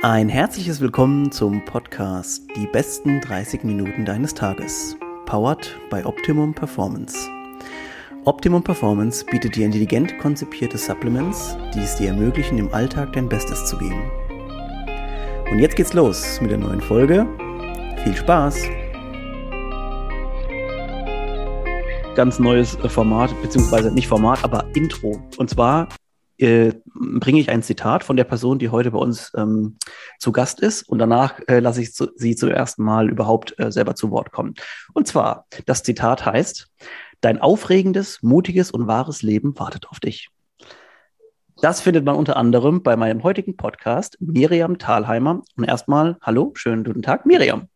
Ein herzliches Willkommen zum Podcast Die besten 30 Minuten deines Tages, powered by Optimum Performance. Optimum Performance bietet dir intelligent konzipierte Supplements, die es dir ermöglichen, im Alltag dein Bestes zu geben. Und jetzt geht's los mit der neuen Folge. Viel Spaß! Ganz neues Format, beziehungsweise nicht Format, aber Intro. Und zwar äh, bringe ich ein Zitat von der Person, die heute bei uns ähm, zu Gast ist und danach äh, lasse ich zu, sie zum ersten Mal überhaupt äh, selber zu Wort kommen. Und zwar, das Zitat heißt, dein aufregendes, mutiges und wahres Leben wartet auf dich. Das findet man unter anderem bei meinem heutigen Podcast Miriam Thalheimer. Und erstmal, hallo, schönen guten Tag, Miriam.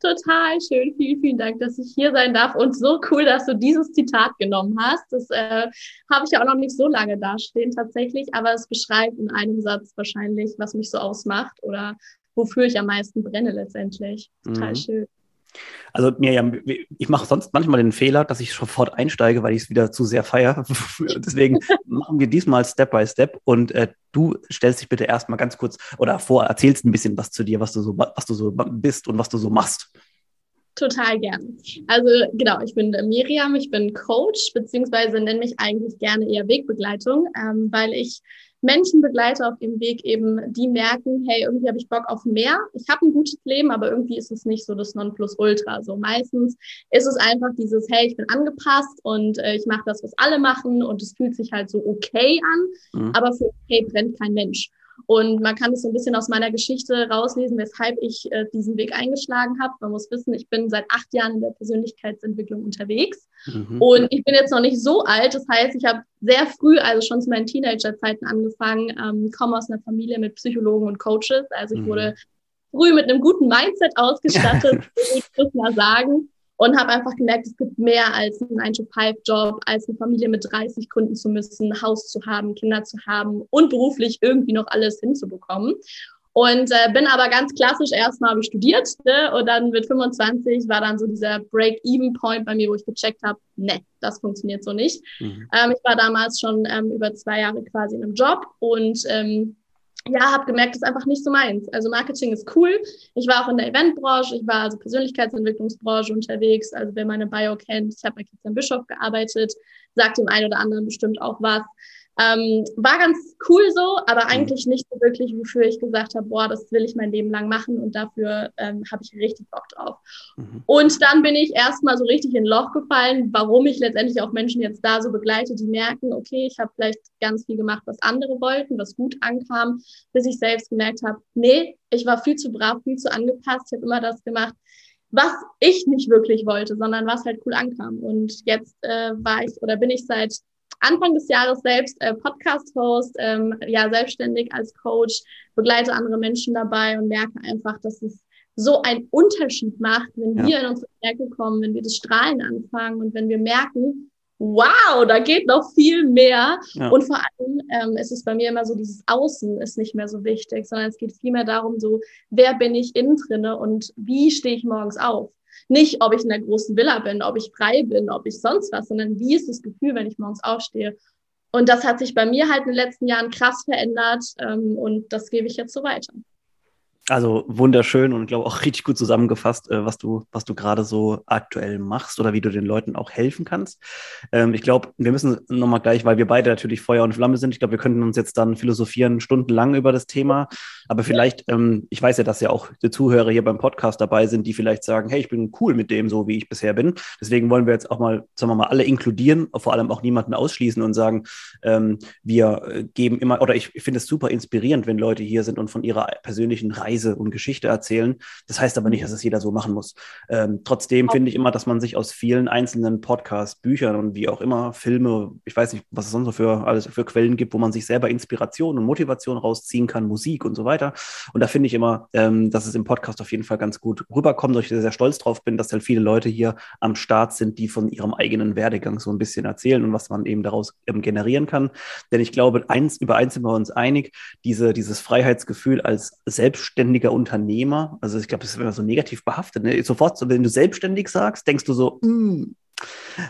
Total schön. Vielen, vielen Dank, dass ich hier sein darf. Und so cool, dass du dieses Zitat genommen hast. Das äh, habe ich ja auch noch nicht so lange dastehen tatsächlich, aber es beschreibt in einem Satz wahrscheinlich, was mich so ausmacht oder wofür ich am meisten brenne letztendlich. Total mhm. schön. Also Miriam, ich mache sonst manchmal den Fehler, dass ich sofort einsteige, weil ich es wieder zu sehr feiere. Deswegen machen wir diesmal Step by Step und äh, du stellst dich bitte erstmal ganz kurz oder vor, erzählst ein bisschen was zu dir, was du so, was du so bist und was du so machst. Total gern. Also genau, ich bin Miriam, ich bin Coach, beziehungsweise nenne mich eigentlich gerne eher Wegbegleitung, ähm, weil ich Menschen begleite auf dem Weg eben, die merken, hey, irgendwie habe ich Bock auf mehr. Ich habe ein gutes Leben, aber irgendwie ist es nicht so das Nonplusultra. So meistens ist es einfach dieses, hey, ich bin angepasst und äh, ich mache das, was alle machen und es fühlt sich halt so okay an, mhm. aber für okay brennt kein Mensch. Und man kann es so ein bisschen aus meiner Geschichte rauslesen, weshalb ich äh, diesen Weg eingeschlagen habe. Man muss wissen, ich bin seit acht Jahren in der Persönlichkeitsentwicklung unterwegs. Mhm. Und ich bin jetzt noch nicht so alt. Das heißt, ich habe sehr früh, also schon zu meinen Teenagerzeiten angefangen, ähm, komme aus einer Familie mit Psychologen und Coaches. Also ich mhm. wurde früh mit einem guten Mindset ausgestattet, würde ich mal sagen und habe einfach gemerkt, es gibt mehr als einen 9-to-5-Job, als eine Familie mit 30 Kunden zu müssen, ein Haus zu haben, Kinder zu haben und beruflich irgendwie noch alles hinzubekommen. Und äh, bin aber ganz klassisch erstmal habe ich studiert ne? und dann mit 25 war dann so dieser Break-Even-Point bei mir, wo ich gecheckt habe, ne, das funktioniert so nicht. Mhm. Ähm, ich war damals schon ähm, über zwei Jahre quasi in einem Job und ähm, ja, habe gemerkt, das ist einfach nicht so meins. Also Marketing ist cool. Ich war auch in der Eventbranche, ich war also Persönlichkeitsentwicklungsbranche unterwegs. Also wer meine Bio kennt, ich habe bei Christian Bischof gearbeitet, sagt dem einen oder anderen bestimmt auch was. Ähm, war ganz cool so, aber mhm. eigentlich nicht so wirklich, wofür ich gesagt habe, boah, das will ich mein Leben lang machen und dafür ähm, habe ich richtig Bock drauf. Mhm. Und dann bin ich erstmal so richtig in ein Loch gefallen, warum ich letztendlich auch Menschen jetzt da so begleite, die merken, okay, ich habe vielleicht ganz viel gemacht, was andere wollten, was gut ankam, bis ich selbst gemerkt habe, nee, ich war viel zu brav, viel zu angepasst, ich habe immer das gemacht, was ich nicht wirklich wollte, sondern was halt cool ankam. Und jetzt äh, war ich oder bin ich seit Anfang des Jahres selbst äh, Podcast-Host, ähm, ja, selbstständig als Coach, begleite andere Menschen dabei und merke einfach, dass es so einen Unterschied macht, wenn ja. wir in unsere Stärke kommen, wenn wir das Strahlen anfangen und wenn wir merken, wow, da geht noch viel mehr. Ja. Und vor allem ähm, ist es bei mir immer so, dieses Außen ist nicht mehr so wichtig, sondern es geht vielmehr darum, so, wer bin ich innen drinne und wie stehe ich morgens auf? Nicht, ob ich in der großen Villa bin, ob ich frei bin, ob ich sonst was, sondern wie ist das Gefühl, wenn ich morgens aufstehe. Und das hat sich bei mir halt in den letzten Jahren krass verändert ähm, und das gebe ich jetzt so weiter. Also wunderschön und glaube auch richtig gut zusammengefasst, äh, was du, was du gerade so aktuell machst oder wie du den Leuten auch helfen kannst. Ähm, ich glaube, wir müssen nochmal gleich, weil wir beide natürlich Feuer und Flamme sind. Ich glaube, wir könnten uns jetzt dann philosophieren stundenlang über das Thema. Aber vielleicht, ähm, ich weiß ja, dass ja auch die Zuhörer hier beim Podcast dabei sind, die vielleicht sagen, hey, ich bin cool mit dem, so wie ich bisher bin. Deswegen wollen wir jetzt auch mal, sagen wir mal, alle inkludieren, vor allem auch niemanden ausschließen und sagen, ähm, wir geben immer, oder ich finde es super inspirierend, wenn Leute hier sind und von ihrer persönlichen Reise Reise und Geschichte erzählen. Das heißt aber nicht, dass es jeder so machen muss. Ähm, trotzdem finde ich immer, dass man sich aus vielen einzelnen Podcasts, Büchern und wie auch immer, Filme, ich weiß nicht, was es sonst noch für alles für Quellen gibt, wo man sich selber Inspiration und Motivation rausziehen kann, Musik und so weiter. Und da finde ich immer, ähm, dass es im Podcast auf jeden Fall ganz gut rüberkommt, dass ich sehr, sehr stolz drauf bin, dass halt viele Leute hier am Start sind, die von ihrem eigenen Werdegang so ein bisschen erzählen und was man eben daraus ähm, generieren kann. Denn ich glaube, eins, über eins sind wir uns einig, diese, dieses Freiheitsgefühl als selbstständig selbstständiger Unternehmer. Also ich glaube, das ist immer so negativ behaftet. Ne? Sofort, wenn du selbstständig sagst, denkst du so, mm,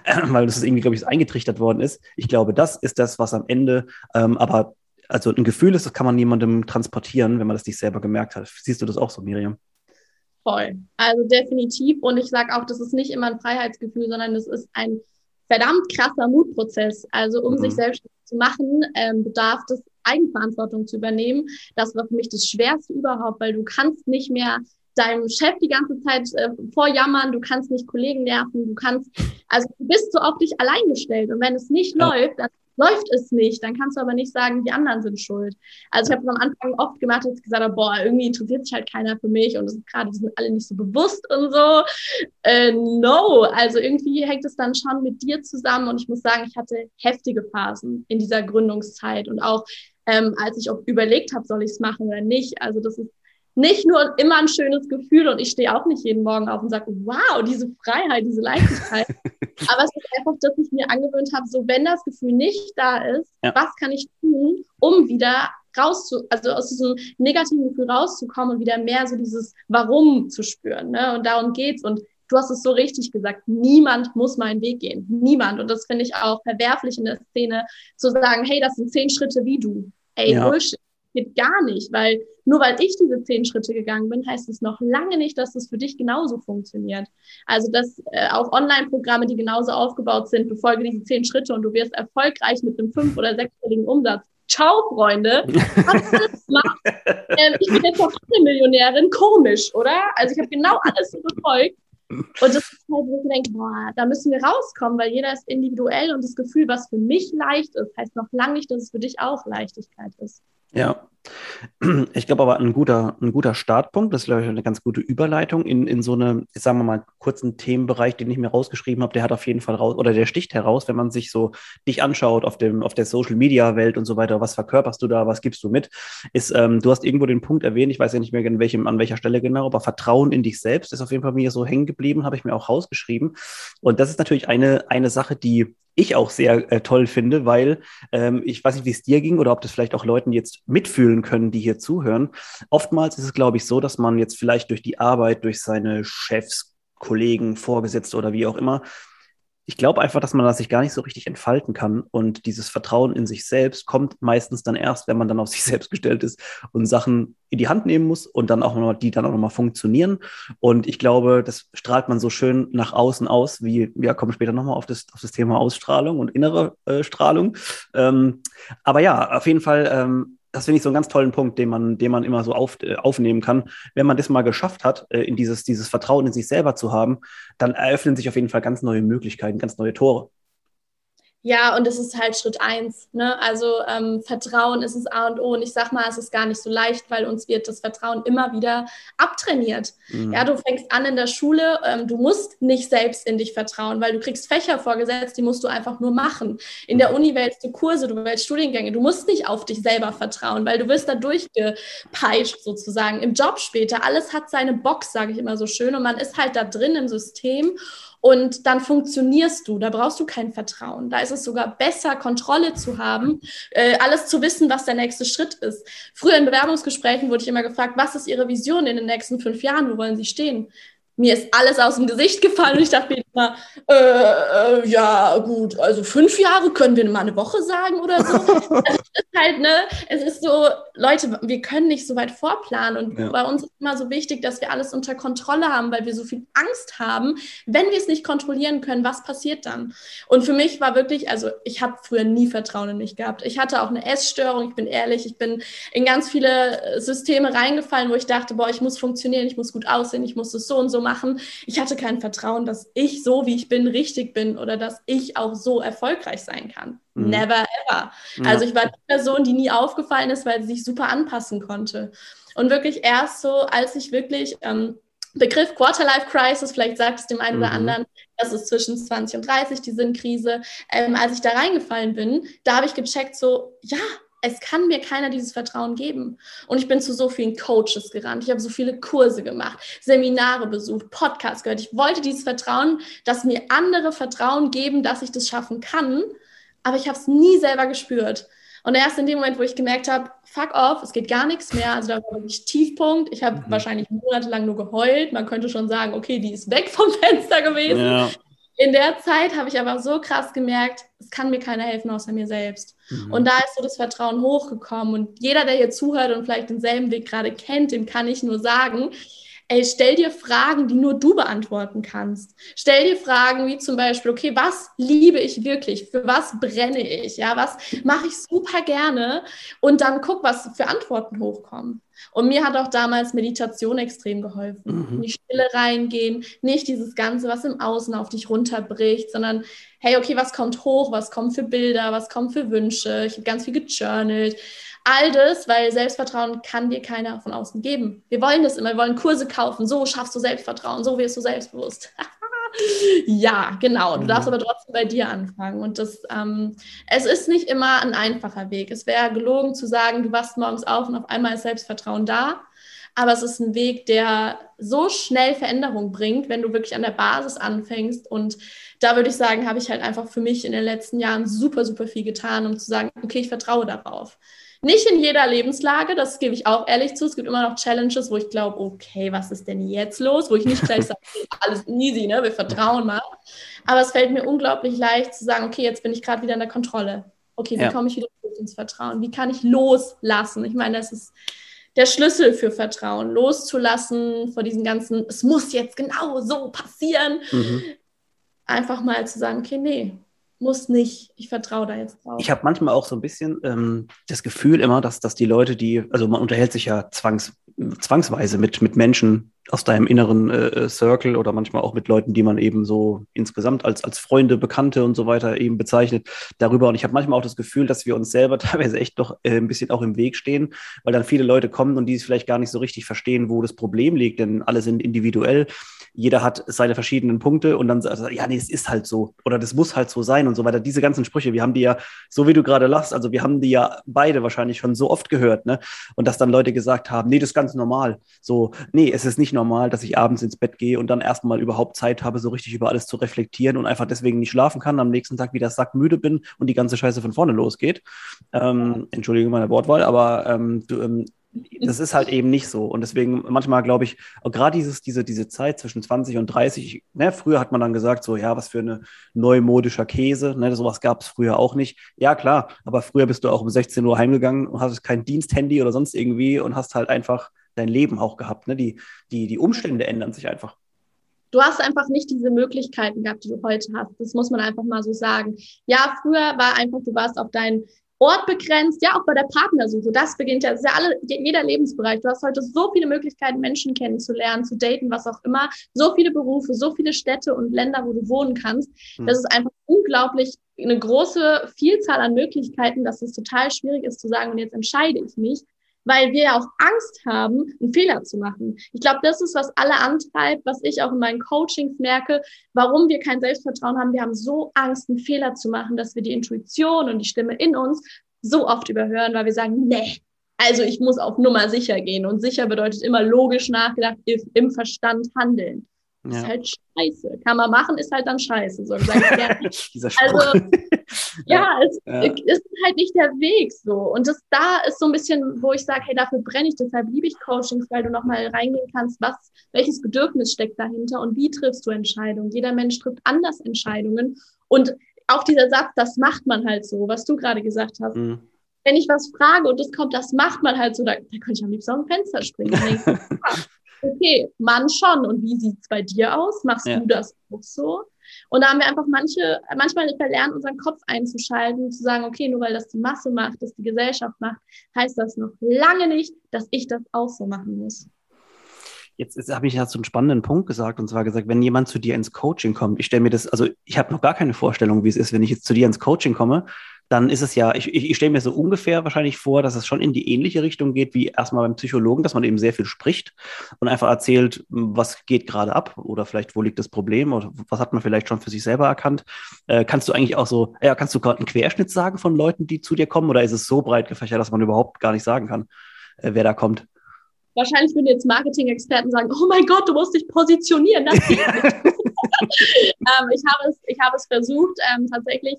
weil das irgendwie, glaube ich, eingetrichtert worden ist. Ich glaube, das ist das, was am Ende ähm, aber also ein Gefühl ist, das kann man niemandem transportieren, wenn man das nicht selber gemerkt hat. Siehst du das auch so, Miriam? Voll. Also definitiv. Und ich sage auch, das ist nicht immer ein Freiheitsgefühl, sondern das ist ein verdammt krasser Mutprozess. Also um mhm. sich selbst zu machen, ähm, bedarf es Eigenverantwortung zu übernehmen. Das war für mich das Schwerste überhaupt, weil du kannst nicht mehr deinem Chef die ganze Zeit äh, vorjammern, du kannst nicht Kollegen nerven, du kannst, also du bist so auf dich allein gestellt. Und wenn es nicht ja. läuft, dann läuft es nicht. Dann kannst du aber nicht sagen, die anderen sind schuld. Also ich habe am Anfang oft gemacht, dass ich gesagt habe, boah, irgendwie interessiert sich halt keiner für mich und das ist gerade, die sind alle nicht so bewusst und so. Äh, no, also irgendwie hängt es dann schon mit dir zusammen und ich muss sagen, ich hatte heftige Phasen in dieser Gründungszeit und auch ähm, als ich auch überlegt habe, soll ich es machen oder nicht. Also das ist nicht nur immer ein schönes Gefühl und ich stehe auch nicht jeden Morgen auf und sage, wow, diese Freiheit, diese Leichtigkeit. Aber es ist einfach, dass ich mir angewöhnt habe, so wenn das Gefühl nicht da ist, ja. was kann ich tun, um wieder rauszu, also aus diesem negativen Gefühl rauszukommen und wieder mehr so dieses Warum zu spüren. Ne? Und darum geht's. Und du hast es so richtig gesagt, niemand muss meinen Weg gehen. Niemand. Und das finde ich auch verwerflich in der Szene, zu sagen, hey, das sind zehn Schritte wie du. Ey, ja. Bullshit geht gar nicht, weil nur weil ich diese zehn Schritte gegangen bin, heißt es noch lange nicht, dass es für dich genauso funktioniert. Also dass äh, auch Online-Programme, die genauso aufgebaut sind, befolge diese zehn Schritte und du wirst erfolgreich mit einem fünf- oder sechsstelligen Umsatz. Ciao, Freunde. Was das macht. Ähm, ich bin jetzt noch eine Millionärin. Komisch, oder? Also ich habe genau alles so befolgt. Und das ist halt, wo ich denke, boah, da müssen wir rauskommen, weil jeder ist individuell und das Gefühl, was für mich leicht ist, heißt noch lange nicht, dass es für dich auch Leichtigkeit ist. Ja, ich glaube aber ein guter, ein guter Startpunkt, das ist, glaube ich, eine ganz gute Überleitung in, in so eine, sagen wir mal, kurzen Themenbereich, den ich mir rausgeschrieben habe, der hat auf jeden Fall raus, oder der sticht heraus, wenn man sich so dich anschaut auf, dem, auf der Social Media Welt und so weiter, was verkörperst du da, was gibst du mit, ist, ähm, du hast irgendwo den Punkt erwähnt, ich weiß ja nicht mehr in welchem, an welcher Stelle genau, aber Vertrauen in dich selbst ist auf jeden Fall mir so hängen geblieben, habe ich mir auch rausgeschrieben. Und das ist natürlich eine, eine Sache, die ich auch sehr äh, toll finde, weil ähm, ich weiß nicht, wie es dir ging oder ob das vielleicht auch Leuten jetzt mitfühlen können, die hier zuhören. Oftmals ist es, glaube ich, so, dass man jetzt vielleicht durch die Arbeit, durch seine Chefs, Kollegen, Vorgesetzte oder wie auch immer ich glaube einfach, dass man das sich gar nicht so richtig entfalten kann. Und dieses Vertrauen in sich selbst kommt meistens dann erst, wenn man dann auf sich selbst gestellt ist und Sachen in die Hand nehmen muss und dann auch noch, die dann auch nochmal funktionieren. Und ich glaube, das strahlt man so schön nach außen aus, wie wir kommen später nochmal auf das, auf das Thema Ausstrahlung und innere äh, Strahlung. Ähm, aber ja, auf jeden Fall ähm, das finde ich so einen ganz tollen Punkt, den man, den man immer so auf, äh, aufnehmen kann. Wenn man das mal geschafft hat, äh, in dieses, dieses Vertrauen in sich selber zu haben, dann eröffnen sich auf jeden Fall ganz neue Möglichkeiten, ganz neue Tore. Ja, und es ist halt Schritt eins. Ne? Also ähm, Vertrauen ist es A und O. Und ich sag mal, es ist gar nicht so leicht, weil uns wird das Vertrauen immer wieder abtrainiert. Mhm. Ja, du fängst an in der Schule, ähm, du musst nicht selbst in dich vertrauen, weil du kriegst Fächer vorgesetzt, die musst du einfach nur machen. In der mhm. Uni wählst du Kurse, du wählst Studiengänge. Du musst nicht auf dich selber vertrauen, weil du wirst da durchgepeitscht sozusagen. Im Job später, alles hat seine Box, sage ich immer so schön. Und man ist halt da drin im System und dann funktionierst du. Da brauchst du kein Vertrauen. Da ist es sogar besser, Kontrolle zu haben, äh, alles zu wissen, was der nächste Schritt ist. Früher in Bewerbungsgesprächen wurde ich immer gefragt, was ist Ihre Vision in den nächsten fünf Jahren? Wo wollen Sie stehen? mir ist alles aus dem Gesicht gefallen und ich dachte mir immer, äh, äh, ja gut, also fünf Jahre können wir mal eine Woche sagen oder so. also es ist halt, ne, es ist so, Leute, wir können nicht so weit vorplanen und ja. bei uns ist immer so wichtig, dass wir alles unter Kontrolle haben, weil wir so viel Angst haben, wenn wir es nicht kontrollieren können, was passiert dann? Und für mich war wirklich, also ich habe früher nie Vertrauen in mich gehabt. Ich hatte auch eine Essstörung, ich bin ehrlich, ich bin in ganz viele Systeme reingefallen, wo ich dachte, boah, ich muss funktionieren, ich muss gut aussehen, ich muss das so und so machen. Ich hatte kein Vertrauen, dass ich so, wie ich bin, richtig bin oder dass ich auch so erfolgreich sein kann. Mhm. Never ever. Ja. Also ich war die Person, die nie aufgefallen ist, weil sie sich super anpassen konnte. Und wirklich erst so, als ich wirklich ähm, Begriff Quarterlife Crisis, vielleicht sagt es dem einen mhm. oder anderen, das ist zwischen 20 und 30, die Sinnkrise. Ähm, als ich da reingefallen bin, da habe ich gecheckt, so, ja, es kann mir keiner dieses Vertrauen geben. Und ich bin zu so vielen Coaches gerannt. Ich habe so viele Kurse gemacht, Seminare besucht, Podcasts gehört. Ich wollte dieses Vertrauen, dass mir andere Vertrauen geben, dass ich das schaffen kann. Aber ich habe es nie selber gespürt. Und erst in dem Moment, wo ich gemerkt habe, fuck off, es geht gar nichts mehr. Also da war wirklich Tiefpunkt. Ich habe mhm. wahrscheinlich monatelang nur geheult. Man könnte schon sagen, okay, die ist weg vom Fenster gewesen. Ja. In der Zeit habe ich aber so krass gemerkt, es kann mir keiner helfen außer mir selbst. Mhm. Und da ist so das Vertrauen hochgekommen. Und jeder, der hier zuhört und vielleicht denselben Weg gerade kennt, dem kann ich nur sagen, ey, stell dir Fragen, die nur du beantworten kannst. Stell dir Fragen wie zum Beispiel, okay, was liebe ich wirklich? Für was brenne ich? Ja, was mache ich super gerne? Und dann guck, was für Antworten hochkommen. Und mir hat auch damals Meditation extrem geholfen. Mhm. In die Stille reingehen, nicht dieses Ganze, was im Außen auf dich runterbricht, sondern hey, okay, was kommt hoch? Was kommt für Bilder? Was kommt für Wünsche? Ich habe ganz viel gejournalt all das, weil Selbstvertrauen kann dir keiner von außen geben. Wir wollen das immer, wir wollen Kurse kaufen, so schaffst du Selbstvertrauen, so wirst du selbstbewusst. ja, genau. Du darfst mhm. aber trotzdem bei dir anfangen. Und das, ähm, es ist nicht immer ein einfacher Weg. Es wäre gelogen zu sagen, du wachst morgens auf und auf einmal ist Selbstvertrauen da. Aber es ist ein Weg, der so schnell Veränderung bringt, wenn du wirklich an der Basis anfängst. Und da würde ich sagen, habe ich halt einfach für mich in den letzten Jahren super, super viel getan, um zu sagen, okay, ich vertraue darauf. Nicht in jeder Lebenslage, das gebe ich auch ehrlich zu. Es gibt immer noch Challenges, wo ich glaube, okay, was ist denn jetzt los? Wo ich nicht gleich sage, alles easy, ne? wir vertrauen mal. Aber es fällt mir unglaublich leicht zu sagen, okay, jetzt bin ich gerade wieder in der Kontrolle. Okay, wie ja. komme ich wieder ins Vertrauen? Wie kann ich loslassen? Ich meine, das ist der Schlüssel für Vertrauen, loszulassen vor diesen ganzen, es muss jetzt genau so passieren. Mhm. Einfach mal zu sagen, okay, nee, muss nicht. Ich vertraue da jetzt drauf. Ich habe manchmal auch so ein bisschen ähm, das Gefühl immer, dass, dass die Leute, die, also man unterhält sich ja zwangs, zwangsweise mit, mit Menschen aus deinem inneren äh, äh, Circle oder manchmal auch mit Leuten, die man eben so insgesamt als, als Freunde, Bekannte und so weiter eben bezeichnet, darüber. Und ich habe manchmal auch das Gefühl, dass wir uns selber teilweise echt doch äh, ein bisschen auch im Weg stehen, weil dann viele Leute kommen und die es vielleicht gar nicht so richtig verstehen, wo das Problem liegt, denn alle sind individuell. Jeder hat seine verschiedenen Punkte und dann sagt er, ja, nee, es ist halt so oder das muss halt so sein und so weiter. Diese ganzen Sprüche, wir haben die ja, so wie du gerade lachst, also wir haben die ja beide wahrscheinlich schon so oft gehört, ne? Und dass dann Leute gesagt haben, nee, das ist ganz normal. So, nee, es ist nicht normal, dass ich abends ins Bett gehe und dann erstmal überhaupt Zeit habe, so richtig über alles zu reflektieren und einfach deswegen nicht schlafen kann, am nächsten Tag wieder sackmüde bin und die ganze Scheiße von vorne losgeht. Ähm, Entschuldige meine Wortwahl, aber ähm, du, ähm, das ist halt eben nicht so. Und deswegen manchmal glaube ich, gerade dieses, diese, diese Zeit zwischen 20 und 30, ne, früher hat man dann gesagt, so, ja, was für eine neumodischer Käse, ne, sowas gab es früher auch nicht. Ja, klar, aber früher bist du auch um 16 Uhr heimgegangen und hast kein Diensthandy oder sonst irgendwie und hast halt einfach dein Leben auch gehabt. Ne? Die, die, die Umstände ändern sich einfach. Du hast einfach nicht diese Möglichkeiten gehabt, die du heute hast. Das muss man einfach mal so sagen. Ja, früher war einfach, du warst auf deinen Ort begrenzt, ja, auch bei der Partnersuche. Das beginnt ja, das ist ja alle, jeder Lebensbereich. Du hast heute so viele Möglichkeiten, Menschen kennenzulernen, zu daten, was auch immer. So viele Berufe, so viele Städte und Länder, wo du wohnen kannst. Hm. Das ist einfach unglaublich eine große Vielzahl an Möglichkeiten, dass es total schwierig ist zu sagen, und jetzt entscheide ich mich weil wir auch Angst haben, einen Fehler zu machen. Ich glaube, das ist, was alle antreibt, was ich auch in meinen Coachings merke, warum wir kein Selbstvertrauen haben. Wir haben so Angst, einen Fehler zu machen, dass wir die Intuition und die Stimme in uns so oft überhören, weil wir sagen, nee, also ich muss auf Nummer sicher gehen. Und sicher bedeutet immer logisch nachgedacht, im Verstand handeln. Ja. Ist halt scheiße. Kann man machen, ist halt dann scheiße. So also, ja, es ja. ist halt nicht der Weg so. Und das da ist so ein bisschen, wo ich sage, hey, dafür brenne ich, deshalb liebe ich Coachings, weil du nochmal reingehen kannst, was, welches Bedürfnis steckt dahinter und wie triffst du Entscheidungen. Jeder Mensch trifft anders Entscheidungen. Und auch dieser Satz, das macht man halt so, was du gerade gesagt hast. Mhm. Wenn ich was frage und das kommt, das macht man halt so, da, da könnte ich am liebsten aus dem Fenster springen. okay, Mann schon. Und wie sieht's bei dir aus? Machst ja. du das auch so? Und da haben wir einfach manche, manchmal verlernt, unseren Kopf einzuschalten, zu sagen, okay, nur weil das die Masse macht, das die Gesellschaft macht, heißt das noch lange nicht, dass ich das auch so machen muss. Jetzt, jetzt habe ich ja so einen spannenden Punkt gesagt, und zwar gesagt, wenn jemand zu dir ins Coaching kommt, ich stelle mir das, also ich habe noch gar keine Vorstellung, wie es ist, wenn ich jetzt zu dir ins Coaching komme, dann ist es ja, ich, ich, ich stelle mir so ungefähr wahrscheinlich vor, dass es schon in die ähnliche Richtung geht wie erstmal beim Psychologen, dass man eben sehr viel spricht und einfach erzählt, was geht gerade ab oder vielleicht wo liegt das Problem oder was hat man vielleicht schon für sich selber erkannt. Äh, kannst du eigentlich auch so, ja, kannst du gerade einen Querschnitt sagen von Leuten, die zu dir kommen oder ist es so breit gefächert, dass man überhaupt gar nicht sagen kann, äh, wer da kommt? Wahrscheinlich würden jetzt Marketing-Experten sagen, oh mein Gott, du musst dich positionieren. Das geht nicht. ähm, ich, habe es, ich habe es versucht, ähm, tatsächlich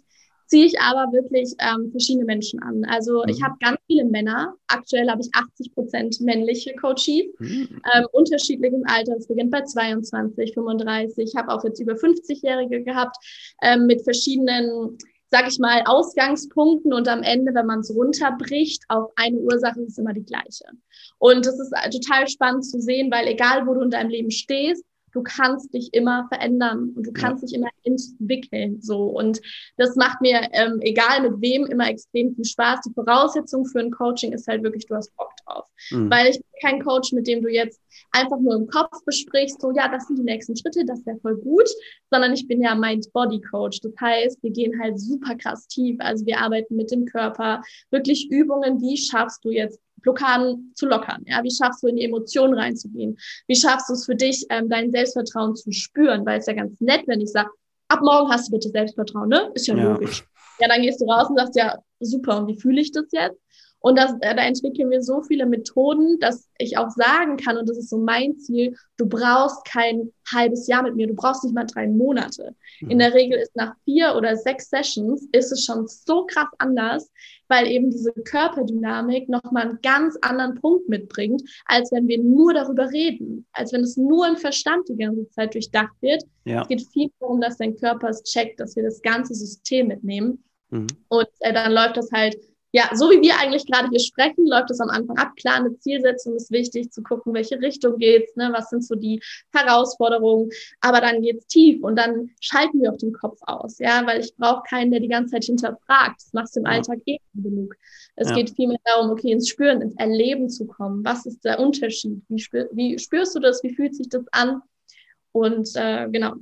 ziehe ich aber wirklich ähm, verschiedene Menschen an. Also mhm. ich habe ganz viele Männer. Aktuell habe ich 80 Prozent männliche Coaches, mhm. ähm, unterschiedlichen Alters. beginnt bei 22, 35. Ich habe auch jetzt über 50-Jährige gehabt ähm, mit verschiedenen sag ich mal, Ausgangspunkten und am Ende, wenn man es runterbricht, auf eine Ursache ist es immer die gleiche. Und das ist äh, total spannend zu sehen, weil egal, wo du in deinem Leben stehst, du kannst dich immer verändern und du kannst ja. dich immer entwickeln. So. Und das macht mir, ähm, egal mit wem, immer extrem viel Spaß. Die Voraussetzung für ein Coaching ist halt wirklich, du hast Bock drauf. Mhm. Weil ich bin kein Coach, mit dem du jetzt einfach nur im Kopf besprichst, so ja, das sind die nächsten Schritte, das wäre voll gut, sondern ich bin ja Mind-Body-Coach. Das heißt, wir gehen halt super krass tief. Also wir arbeiten mit dem Körper, wirklich Übungen, wie schaffst du jetzt Blockaden zu lockern? Ja, wie schaffst du in die Emotionen reinzugehen? Wie schaffst du es für dich, ähm, dein Selbstvertrauen zu spüren? Weil es ja ganz nett, wenn ich sage, ab morgen hast du bitte Selbstvertrauen, ne? Ist ja, ja, logisch. Ja, dann gehst du raus und sagst ja, super, und wie fühle ich das jetzt? Und das, äh, da entwickeln wir so viele Methoden, dass ich auch sagen kann, und das ist so mein Ziel, du brauchst kein halbes Jahr mit mir, du brauchst nicht mal drei Monate. Mhm. In der Regel ist nach vier oder sechs Sessions ist es schon so krass anders, weil eben diese Körperdynamik nochmal einen ganz anderen Punkt mitbringt, als wenn wir nur darüber reden, als wenn es nur im Verstand die ganze Zeit durchdacht wird. Ja. Es geht viel darum, dass dein Körper es checkt, dass wir das ganze System mitnehmen. Mhm. Und äh, dann läuft das halt ja, so wie wir eigentlich gerade hier sprechen, läuft es am Anfang ab. Klar, eine Zielsetzung ist wichtig, zu gucken, welche Richtung geht's, ne, was sind so die Herausforderungen. Aber dann geht's tief und dann schalten wir auch den Kopf aus, ja, weil ich brauche keinen, der die ganze Zeit hinterfragt. Das machst du im ja. Alltag eh genug. Es ja. geht vielmehr darum, okay, ins Spüren, ins Erleben zu kommen. Was ist der Unterschied? Wie, spür, wie spürst du das? Wie fühlt sich das an? Und äh, genau,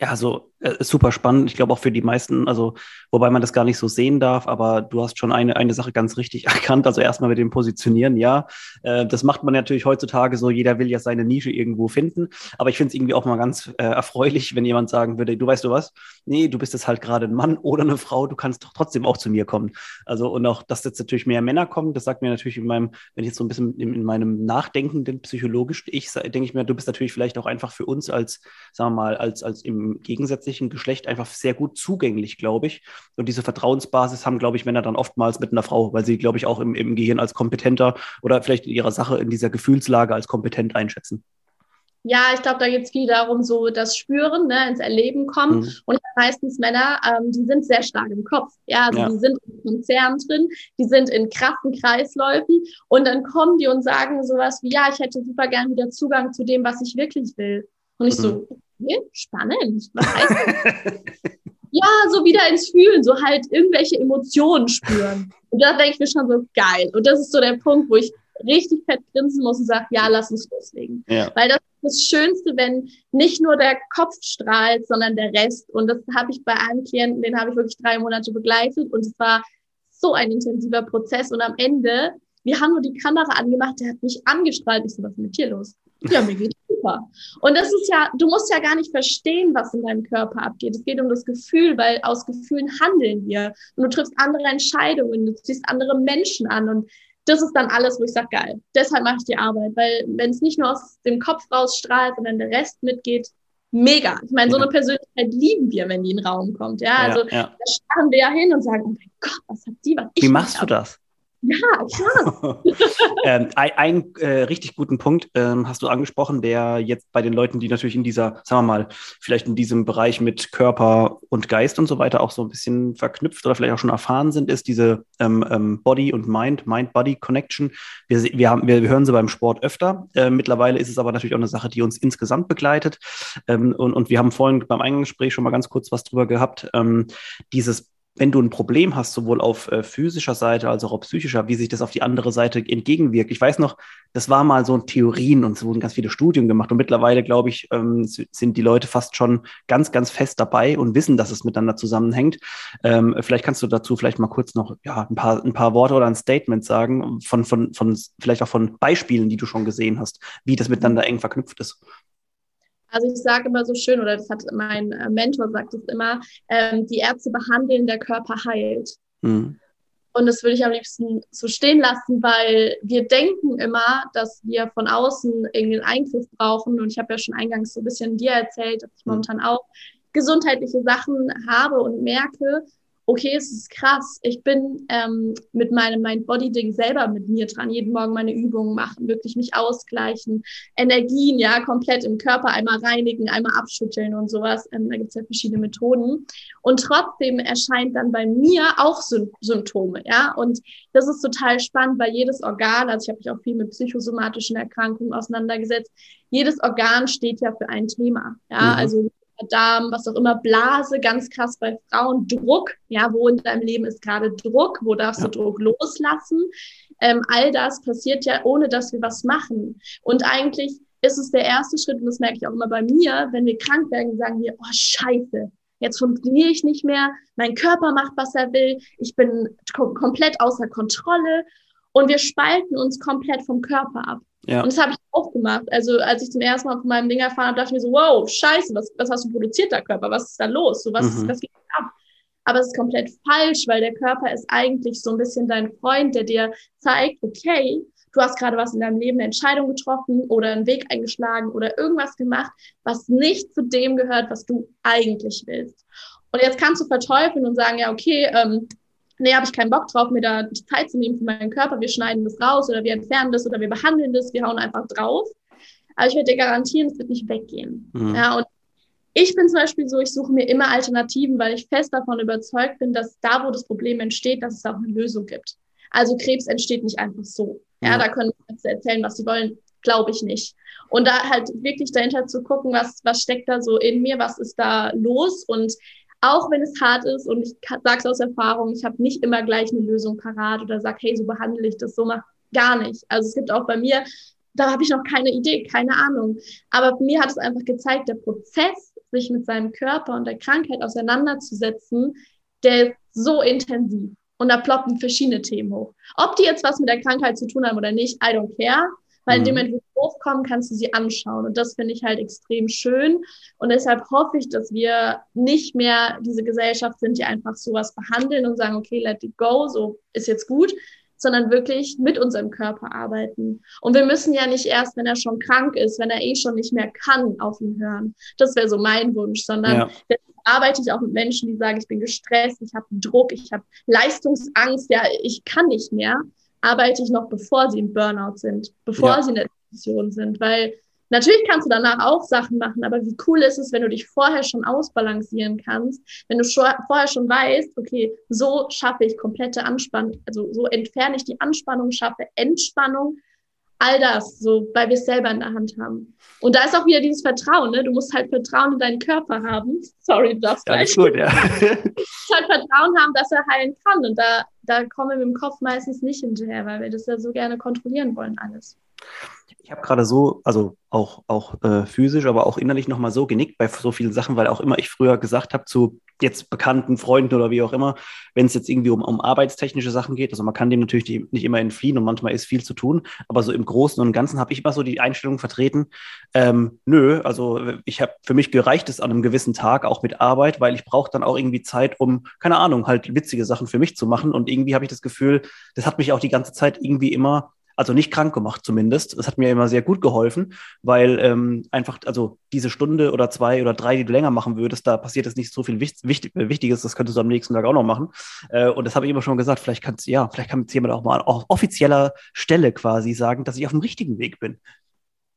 ja, also äh, super spannend. Ich glaube auch für die meisten, also wobei man das gar nicht so sehen darf, aber du hast schon eine, eine Sache ganz richtig erkannt. Also erstmal mit dem Positionieren, ja. Äh, das macht man natürlich heutzutage so, jeder will ja seine Nische irgendwo finden. Aber ich finde es irgendwie auch mal ganz äh, erfreulich, wenn jemand sagen würde, du weißt du was? Nee, du bist jetzt halt gerade ein Mann oder eine Frau, du kannst doch trotzdem auch zu mir kommen. Also und auch, dass jetzt natürlich mehr Männer kommen, das sagt mir natürlich in meinem, wenn ich jetzt so ein bisschen in, in meinem nachdenkenden psychologisch ich, denke ich mir, du bist natürlich vielleicht auch einfach für uns als, sagen wir mal, als, als im gegensätzlichen Geschlecht einfach sehr gut zugänglich, glaube ich. Und diese Vertrauensbasis haben, glaube ich, Männer dann oftmals mit einer Frau, weil sie, glaube ich, auch im, im Gehirn als kompetenter oder vielleicht in ihrer Sache, in dieser Gefühlslage als kompetent einschätzen. Ja, ich glaube, da geht es viel darum, so das Spüren, ne, ins Erleben kommen. Mhm. Und meistens Männer, ähm, die sind sehr stark im Kopf. Ja, also ja. die sind in Konzernen drin, die sind in krassen Kreisläufen und dann kommen die und sagen sowas wie, ja, ich hätte super gern wieder Zugang zu dem, was ich wirklich will. Und ich mhm. so, okay, spannend. Was heißt das? ja, so wieder ins Fühlen, so halt irgendwelche Emotionen spüren. Und da denke ich mir schon so, geil. Und das ist so der Punkt, wo ich richtig fett grinsen muss und sage, ja, lass uns loslegen. Ja. Weil das ist das Schönste, wenn nicht nur der Kopf strahlt, sondern der Rest. Und das habe ich bei einem Klienten, den habe ich wirklich drei Monate begleitet und es war so ein intensiver Prozess. Und am Ende, wir haben nur die Kamera angemacht, der hat mich angestrahlt. Ich so, was ist mit dir los? Ja, mir geht super. Und das ist ja, du musst ja gar nicht verstehen, was in deinem Körper abgeht. Es geht um das Gefühl, weil aus Gefühlen handeln wir. Und du triffst andere Entscheidungen, du ziehst andere Menschen an. Und das ist dann alles, wo ich sage, geil. Deshalb mache ich die Arbeit, weil wenn es nicht nur aus dem Kopf rausstrahlt, sondern der Rest mitgeht, mega. Ich meine, so eine Persönlichkeit lieben wir, wenn die in den Raum kommt. Ja, also ja, ja. da starren wir ja hin und sagen, oh mein Gott, was hat die, was ich Wie machst du das? Ja, klar. ähm, ein äh, richtig guten Punkt ähm, hast du angesprochen, der jetzt bei den Leuten, die natürlich in dieser, sagen wir mal, vielleicht in diesem Bereich mit Körper und Geist und so weiter auch so ein bisschen verknüpft oder vielleicht auch schon erfahren sind, ist diese ähm, ähm Body und Mind, Mind-Body-Connection. Wir, wir, haben, wir, wir hören sie beim Sport öfter. Äh, mittlerweile ist es aber natürlich auch eine Sache, die uns insgesamt begleitet. Ähm, und, und wir haben vorhin beim Eingangsgespräch schon mal ganz kurz was drüber gehabt. Ähm, dieses wenn du ein Problem hast, sowohl auf äh, physischer Seite als auch auf psychischer, wie sich das auf die andere Seite entgegenwirkt. Ich weiß noch, das war mal so ein Theorien und es wurden ganz viele Studien gemacht und mittlerweile, glaube ich, ähm, sind die Leute fast schon ganz, ganz fest dabei und wissen, dass es miteinander zusammenhängt. Ähm, vielleicht kannst du dazu vielleicht mal kurz noch ja, ein, paar, ein paar Worte oder ein Statement sagen, von, von, von, vielleicht auch von Beispielen, die du schon gesehen hast, wie das miteinander eng verknüpft ist. Also ich sage immer so schön, oder das hat mein äh, Mentor sagt es immer, ähm, die Ärzte behandeln, der Körper heilt. Mhm. Und das würde ich am liebsten so stehen lassen, weil wir denken immer, dass wir von außen irgendeinen Eingriff brauchen. Und ich habe ja schon eingangs so ein bisschen dir erzählt, dass ich mhm. momentan auch gesundheitliche Sachen habe und merke. Okay, es ist krass. Ich bin ähm, mit meinem Mind-Body-Ding selber mit mir dran, jeden Morgen meine Übungen machen, wirklich mich ausgleichen, Energien ja komplett im Körper einmal reinigen, einmal abschütteln und sowas. Ähm, da gibt es ja verschiedene Methoden. Und trotzdem erscheint dann bei mir auch Sym Symptome, ja. Und das ist total spannend, weil jedes Organ, also ich habe mich auch viel mit psychosomatischen Erkrankungen auseinandergesetzt, jedes Organ steht ja für ein Thema. Ja, mhm. also Darm, was auch immer, Blase, ganz krass bei Frauen, Druck, ja, wo in deinem Leben ist gerade Druck, wo darfst ja. du Druck loslassen? Ähm, all das passiert ja, ohne dass wir was machen. Und eigentlich ist es der erste Schritt, und das merke ich auch immer bei mir, wenn wir krank werden, sagen wir, oh scheiße, jetzt funktioniere ich nicht mehr, mein Körper macht, was er will, ich bin kom komplett außer Kontrolle und wir spalten uns komplett vom Körper ab. Ja. Und das habe ich auch gemacht. Also als ich zum ersten Mal von meinem Ding erfahren habe, dachte ich mir so, wow, scheiße, was, was hast du produziert, der Körper? Was ist da los? So, was, mhm. was geht ab? Aber es ist komplett falsch, weil der Körper ist eigentlich so ein bisschen dein Freund, der dir zeigt, okay, du hast gerade was in deinem Leben, eine Entscheidung getroffen oder einen Weg eingeschlagen oder irgendwas gemacht, was nicht zu dem gehört, was du eigentlich willst. Und jetzt kannst du verteufeln und sagen, ja, okay, ähm, nee, habe ich keinen Bock drauf, mir da die Zeit zu nehmen für meinen Körper, wir schneiden das raus oder wir entfernen das oder wir behandeln das, wir hauen einfach drauf. Aber ich werde dir garantieren, es wird nicht weggehen. Mhm. Ja, und ich bin zum Beispiel so, ich suche mir immer Alternativen, weil ich fest davon überzeugt bin, dass da, wo das Problem entsteht, dass es auch eine Lösung gibt. Also Krebs entsteht nicht einfach so. Ja, ja. da können wir erzählen, was sie wollen, glaube ich nicht. Und da halt wirklich dahinter zu gucken, was, was steckt da so in mir, was ist da los und auch wenn es hart ist und ich sage es aus Erfahrung, ich habe nicht immer gleich eine Lösung parat oder sage, hey, so behandle ich das, so mach gar nicht. Also es gibt auch bei mir, da habe ich noch keine Idee, keine Ahnung. Aber mir hat es einfach gezeigt, der Prozess, sich mit seinem Körper und der Krankheit auseinanderzusetzen, der ist so intensiv. Und da ploppen verschiedene Themen hoch. Ob die jetzt was mit der Krankheit zu tun haben oder nicht, I don't care. Weil in dem mhm. Moment, wo sie hochkommen, kannst du sie anschauen. Und das finde ich halt extrem schön. Und deshalb hoffe ich, dass wir nicht mehr diese Gesellschaft sind, die einfach sowas behandeln und sagen, okay, let it go, so ist jetzt gut, sondern wirklich mit unserem Körper arbeiten. Und wir müssen ja nicht erst, wenn er schon krank ist, wenn er eh schon nicht mehr kann, auf ihn hören. Das wäre so mein Wunsch, sondern ja. arbeite ich auch mit Menschen, die sagen, ich bin gestresst, ich habe Druck, ich habe Leistungsangst, ja, ich kann nicht mehr arbeite ich noch, bevor sie im Burnout sind, bevor ja. sie in der Depression sind, weil Natürlich kannst du danach auch Sachen machen, aber wie cool ist es, wenn du dich vorher schon ausbalancieren kannst, wenn du schon, vorher schon weißt, okay, so schaffe ich komplette Anspannung, also so entferne ich die Anspannung, schaffe Entspannung, all das, so, weil wir es selber in der Hand haben. Und da ist auch wieder dieses Vertrauen, ne? Du musst halt Vertrauen in deinen Körper haben. Sorry, du darfst gleich. gut, ja. du musst halt Vertrauen haben, dass er heilen kann. Und da, da kommen wir mit dem Kopf meistens nicht hinterher, weil wir das ja so gerne kontrollieren wollen, alles. Ich habe gerade so, also auch, auch äh, physisch, aber auch innerlich nochmal so genickt bei so vielen Sachen, weil auch immer ich früher gesagt habe zu jetzt bekannten Freunden oder wie auch immer, wenn es jetzt irgendwie um, um arbeitstechnische Sachen geht, also man kann dem natürlich die, nicht immer entfliehen und manchmal ist viel zu tun, aber so im Großen und Ganzen habe ich immer so die Einstellung vertreten, ähm, nö, also ich habe, für mich gereicht es an einem gewissen Tag auch mit Arbeit, weil ich brauche dann auch irgendwie Zeit, um, keine Ahnung, halt witzige Sachen für mich zu machen und irgendwie habe ich das Gefühl, das hat mich auch die ganze Zeit irgendwie immer also nicht krank gemacht zumindest. Das hat mir immer sehr gut geholfen, weil ähm, einfach, also diese Stunde oder zwei oder drei, die du länger machen würdest, da passiert jetzt nicht so viel Wichtig Wichtiges, das könntest du am nächsten Tag auch noch machen. Äh, und das habe ich immer schon gesagt, vielleicht kannst ja, vielleicht kann jetzt jemand auch mal auf offizieller Stelle quasi sagen, dass ich auf dem richtigen Weg bin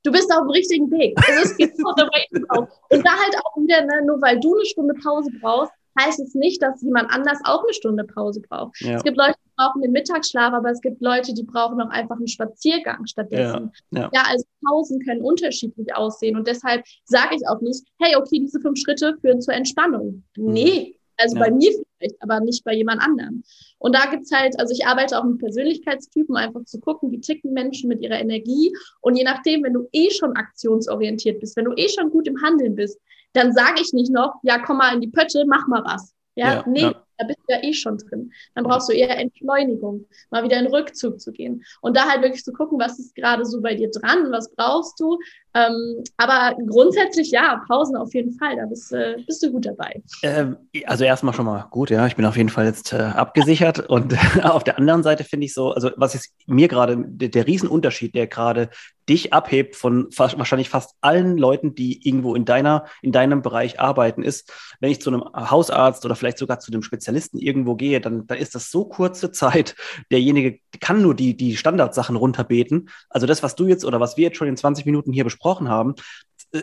du bist auf dem richtigen Weg. Also es geht so the way to go. Und da halt auch wieder, ne, nur weil du eine Stunde Pause brauchst, heißt es nicht, dass jemand anders auch eine Stunde Pause braucht. Ja. Es gibt Leute, die brauchen den Mittagsschlaf, aber es gibt Leute, die brauchen auch einfach einen Spaziergang stattdessen. Ja, ja. ja also Pausen können unterschiedlich aussehen und deshalb sage ich auch nicht, hey, okay, diese fünf Schritte führen zur Entspannung. Mhm. Nee, also bei mir vielleicht, aber nicht bei jemand anderem. Und da gibt's halt, also ich arbeite auch mit Persönlichkeitstypen, einfach zu gucken, wie ticken Menschen mit ihrer Energie. Und je nachdem, wenn du eh schon aktionsorientiert bist, wenn du eh schon gut im Handeln bist, dann sage ich nicht noch, ja, komm mal in die Pötte, mach mal was. Ja, ja nee, ja. da bist du ja eh schon drin. Dann brauchst du eher Entschleunigung, mal wieder in Rückzug zu gehen. Und da halt wirklich zu gucken, was ist gerade so bei dir dran, was brauchst du, Ähm, aber grundsätzlich ja, Pausen auf jeden Fall, da bist, äh, bist du gut dabei. Ähm, also erstmal schon mal gut, ja. Ich bin auf jeden Fall jetzt äh, abgesichert. Und auf der anderen Seite finde ich so, also was ist mir gerade, der, der Riesenunterschied, der gerade dich abhebt von fast, wahrscheinlich fast allen Leuten, die irgendwo in deiner, in deinem Bereich arbeiten, ist, wenn ich zu einem Hausarzt oder vielleicht sogar zu einem Spezialisten irgendwo gehe, dann, dann ist das so kurze Zeit. Derjenige kann nur die, die Standardsachen runterbeten. Also das, was du jetzt oder was wir jetzt schon in 20 Minuten hier besprochen haben,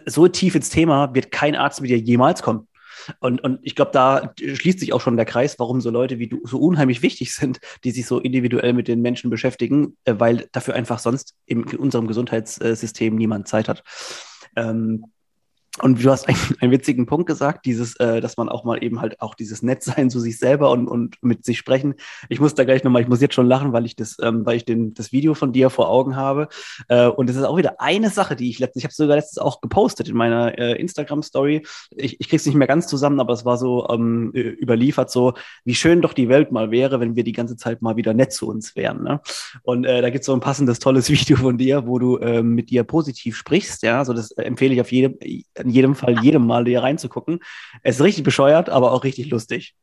so tief ins Thema wird kein Arzt mit dir jemals kommen. Und, und ich glaube, da schließt sich auch schon der Kreis, warum so Leute wie du so unheimlich wichtig sind, die sich so individuell mit den Menschen beschäftigen, äh, weil dafür einfach sonst in unserem Gesundheitssystem niemand Zeit hat. Ähm, und du hast einen, einen witzigen Punkt gesagt, dieses, äh, dass man auch mal eben halt auch dieses Nettsein zu sich selber und, und mit sich sprechen. Ich muss da gleich nochmal, ich muss jetzt schon lachen, weil ich das, ähm, weil ich den, das Video von dir vor Augen habe. Äh, und es ist auch wieder eine Sache, die ich letztens, ich habe sogar letztens auch gepostet in meiner äh, Instagram-Story. Ich, ich krieg's nicht mehr ganz zusammen, aber es war so ähm, überliefert, so wie schön doch die Welt mal wäre, wenn wir die ganze Zeit mal wieder nett zu uns wären. Ne? Und äh, da gibt's so ein passendes, tolles Video von dir, wo du äh, mit dir positiv sprichst. Ja, so das empfehle ich auf jedem in jedem Fall jedem Mal hier reinzugucken. Es ist richtig bescheuert, aber auch richtig lustig.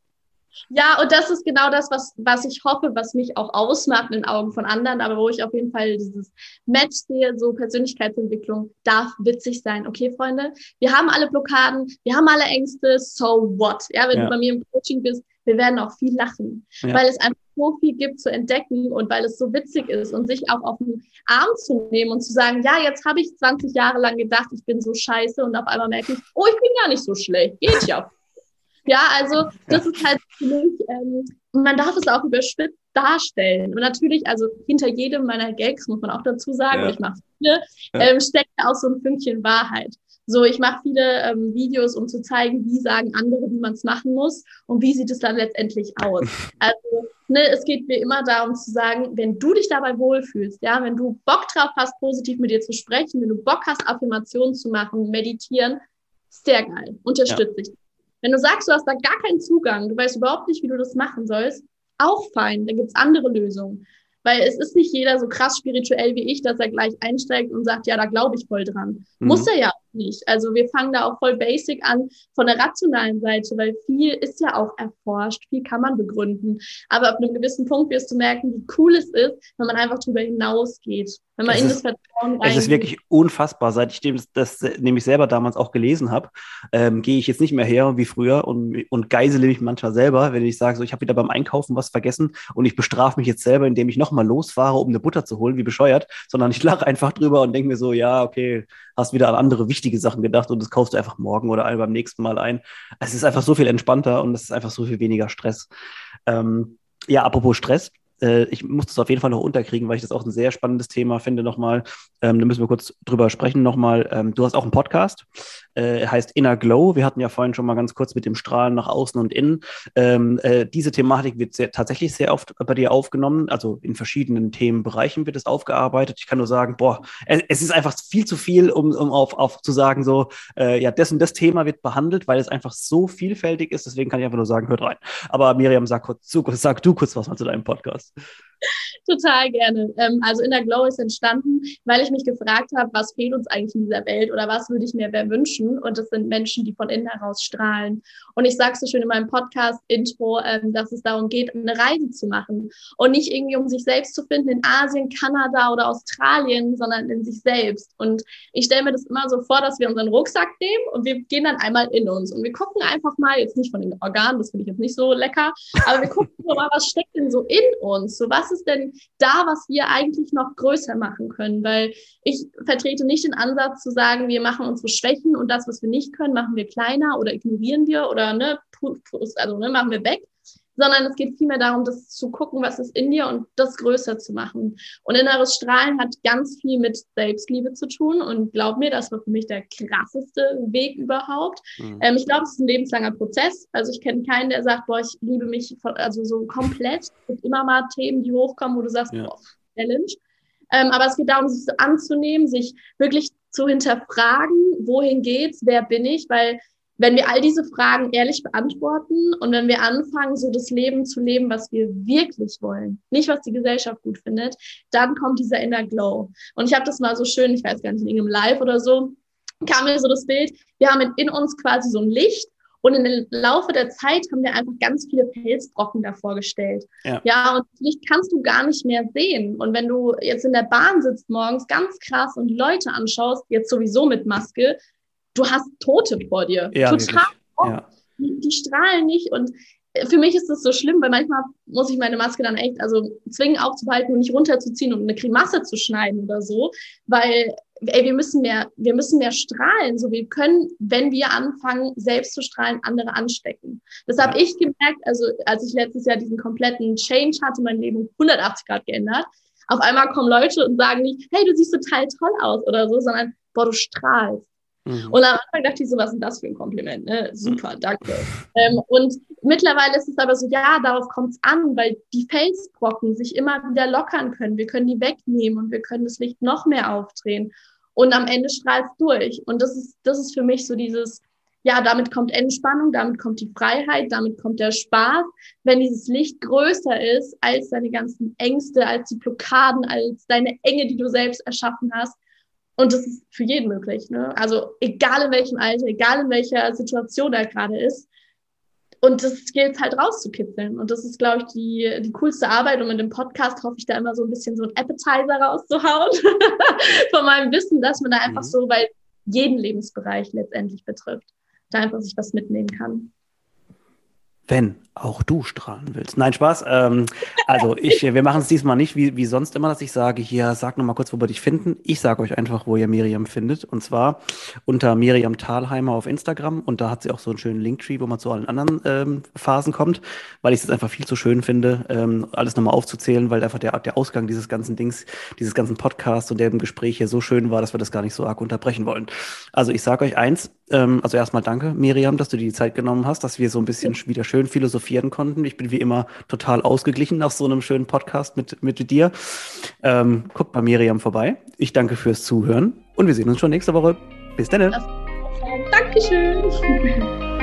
Ja, und das ist genau das, was, was ich hoffe, was mich auch ausmacht in den Augen von anderen, aber wo ich auf jeden Fall dieses Match sehe, so Persönlichkeitsentwicklung darf witzig sein. Okay, Freunde, wir haben alle Blockaden, wir haben alle Ängste, so what? Ja, wenn ja. du bei mir im Coaching bist, wir werden auch viel lachen, ja. weil es einfach so viel gibt zu entdecken und weil es so witzig ist und sich auch auf den Arm zu nehmen und zu sagen, ja, jetzt habe ich 20 Jahre lang gedacht, ich bin so scheiße und auf einmal merke ich, oh, ich bin gar nicht so schlecht, geht ja. Ja, also das ist halt für mich, ähm, man darf es auch überspitzt darstellen. Und natürlich, also hinter jedem meiner Gags, muss man auch dazu sagen, ja. ich mache viele, ähm, steckt auch so ein Fünkchen Wahrheit. So, ich mache viele ähm, Videos, um zu zeigen, wie sagen andere, wie man es machen muss und wie sieht es dann letztendlich aus. Also, ne, es geht mir immer darum zu sagen, wenn du dich dabei wohlfühlst, ja, wenn du Bock drauf hast, positiv mit dir zu sprechen, wenn du Bock hast, Affirmationen zu machen, meditieren, sehr geil, unterstütze ja. ich. Wenn du sagst, du hast da gar keinen Zugang, du weißt überhaupt nicht, wie du das machen sollst, auch fein, da gibt's andere Lösungen. Weil es ist nicht jeder so krass spirituell wie ich, dass er gleich einsteigt und sagt, ja, da glaube ich voll dran. Mhm. Muss er ja nicht. Also wir fangen da auch voll basic an von der rationalen Seite, weil viel ist ja auch erforscht, viel kann man begründen. Aber ab einem gewissen Punkt wirst du merken, wie cool es ist, wenn man einfach darüber hinausgeht. Wenn man es in das Vertrauen rein. Es ist wirklich unfassbar. Seit ich das, das nämlich selber damals auch gelesen habe, ähm, gehe ich jetzt nicht mehr her wie früher und, und geisele mich manchmal selber, wenn ich sage, so, ich habe wieder beim Einkaufen was vergessen und ich bestrafe mich jetzt selber, indem ich nochmal losfahre, um eine Butter zu holen, wie bescheuert, sondern ich lache einfach drüber und denke mir so, ja, okay, hast wieder an andere wichtige Sachen gedacht und das kaufst du einfach morgen oder beim nächsten Mal ein. Es ist einfach so viel entspannter und es ist einfach so viel weniger Stress. Ähm, ja, apropos Stress, äh, ich muss das auf jeden Fall noch unterkriegen, weil ich das auch ein sehr spannendes Thema finde nochmal. Ähm, da müssen wir kurz drüber sprechen nochmal. Ähm, du hast auch einen Podcast, äh, heißt Inner Glow. Wir hatten ja vorhin schon mal ganz kurz mit dem Strahlen nach außen und innen. Ähm, äh, diese Thematik wird sehr, tatsächlich sehr oft bei dir aufgenommen, also in verschiedenen Themenbereichen wird es aufgearbeitet. Ich kann nur sagen, boah, es, es ist einfach viel zu viel, um, um auf, auf zu sagen, so, äh, ja, das und das Thema wird behandelt, weil es einfach so vielfältig ist. Deswegen kann ich einfach nur sagen, hört rein. Aber Miriam, sag, kurz, sag du kurz was mal zu deinem Podcast. Total gerne. Ähm, also in der Glow ist entstanden, weil ich mich gefragt habe, was fehlt uns eigentlich in dieser Welt oder was würde ich mir wer wünschen? Und das sind Menschen, die von innen heraus strahlen. Und ich sage so schön in meinem Podcast-Intro, ähm, dass es darum geht, eine Reise zu machen. Und nicht irgendwie, um sich selbst zu finden in Asien, Kanada oder Australien, sondern in sich selbst. Und ich stelle mir das immer so vor, dass wir unseren Rucksack nehmen und wir gehen dann einmal in uns. Und wir gucken einfach mal, jetzt nicht von den Organen, das finde ich jetzt nicht so lecker, aber wir gucken mal, was steckt denn so in uns? So, was ist denn da, was wir eigentlich noch größer machen können? Weil ich vertrete nicht den Ansatz zu sagen, wir machen unsere Schwächen und das, was wir nicht können, machen wir kleiner oder ignorieren wir oder ne, also ne, machen wir weg, sondern es geht vielmehr darum, das zu gucken, was ist in dir und das größer zu machen. Und inneres Strahlen hat ganz viel mit Selbstliebe zu tun und glaub mir, das war für mich der krasseste Weg überhaupt. Mhm. Ähm, ich glaube, es ist ein lebenslanger Prozess. Also ich kenne keinen, der sagt, boah, ich liebe mich also so komplett. Es gibt immer mal Themen, die hochkommen, wo du sagst, ja. boah, Challenge. Ähm, aber es geht darum, sich so anzunehmen, sich wirklich zu hinterfragen, wohin geht's, wer bin ich, weil wenn wir all diese Fragen ehrlich beantworten und wenn wir anfangen, so das Leben zu leben, was wir wirklich wollen, nicht was die Gesellschaft gut findet, dann kommt dieser Inner Glow. Und ich habe das mal so schön, ich weiß gar nicht, in irgendeinem Live oder so, kam mir so das Bild, wir haben in uns quasi so ein Licht und im Laufe der Zeit haben wir einfach ganz viele Felsbrocken davor gestellt. Ja. ja, und Licht kannst du gar nicht mehr sehen. Und wenn du jetzt in der Bahn sitzt morgens ganz krass und Leute anschaust, jetzt sowieso mit Maske, du hast Tote vor dir. Ja, Total. Ja. Die, die strahlen nicht und für mich ist das so schlimm, weil manchmal muss ich meine Maske dann echt, also zwingen aufzuhalten und nicht runterzuziehen und eine Grimasse zu schneiden oder so, weil ey, wir müssen mehr, wir müssen mehr strahlen. So, wir können, wenn wir anfangen, selbst zu strahlen, andere anstecken. Das habe ich gemerkt, also als ich letztes Jahr diesen kompletten Change hatte, mein Leben 180 Grad geändert. Auf einmal kommen Leute und sagen nicht, hey, du siehst total toll aus oder so, sondern boah, du strahlst. Mhm. Und am Anfang dachte ich so, was ist denn das für ein Kompliment? Ne? Super, mhm. danke. Ähm, und mittlerweile ist es aber so, ja, darauf kommt es an, weil die Felsbrocken sich immer wieder lockern können. Wir können die wegnehmen und wir können das Licht noch mehr aufdrehen. Und am Ende strahlt es durch. Und das ist, das ist für mich so dieses, ja, damit kommt Entspannung, damit kommt die Freiheit, damit kommt der Spaß. Wenn dieses Licht größer ist als deine ganzen Ängste, als die Blockaden, als deine Enge, die du selbst erschaffen hast, und das ist für jeden möglich. Ne? Also egal in welchem Alter, egal in welcher Situation er gerade ist. Und das gilt halt rauszukitzeln. Und das ist, glaube ich, die, die coolste Arbeit. Und mit dem Podcast hoffe ich da immer so ein bisschen so ein Appetizer rauszuhauen von meinem Wissen, dass man da einfach mhm. so bei jeden Lebensbereich letztendlich betrifft, da einfach sich was mitnehmen kann wenn auch du strahlen willst. Nein, Spaß. Ähm, also ich, wir machen es diesmal nicht wie, wie sonst immer, dass ich sage, hier, sag noch mal kurz, wo wir dich finden. Ich sage euch einfach, wo ihr Miriam findet. Und zwar unter Miriam Thalheimer auf Instagram. Und da hat sie auch so einen schönen Linktree, wo man zu allen anderen ähm, Phasen kommt, weil ich es einfach viel zu schön finde, ähm, alles nochmal aufzuzählen, weil einfach der, der Ausgang dieses ganzen Dings, dieses ganzen Podcasts und dem Gespräch hier so schön war, dass wir das gar nicht so arg unterbrechen wollen. Also ich sage euch eins, ähm, also erstmal danke, Miriam, dass du dir die Zeit genommen hast, dass wir so ein bisschen wieder schön philosophieren konnten. Ich bin wie immer total ausgeglichen nach so einem schönen Podcast mit, mit dir. Ähm, guckt bei Miriam vorbei. Ich danke fürs Zuhören und wir sehen uns schon nächste Woche. Bis dann. Dankeschön.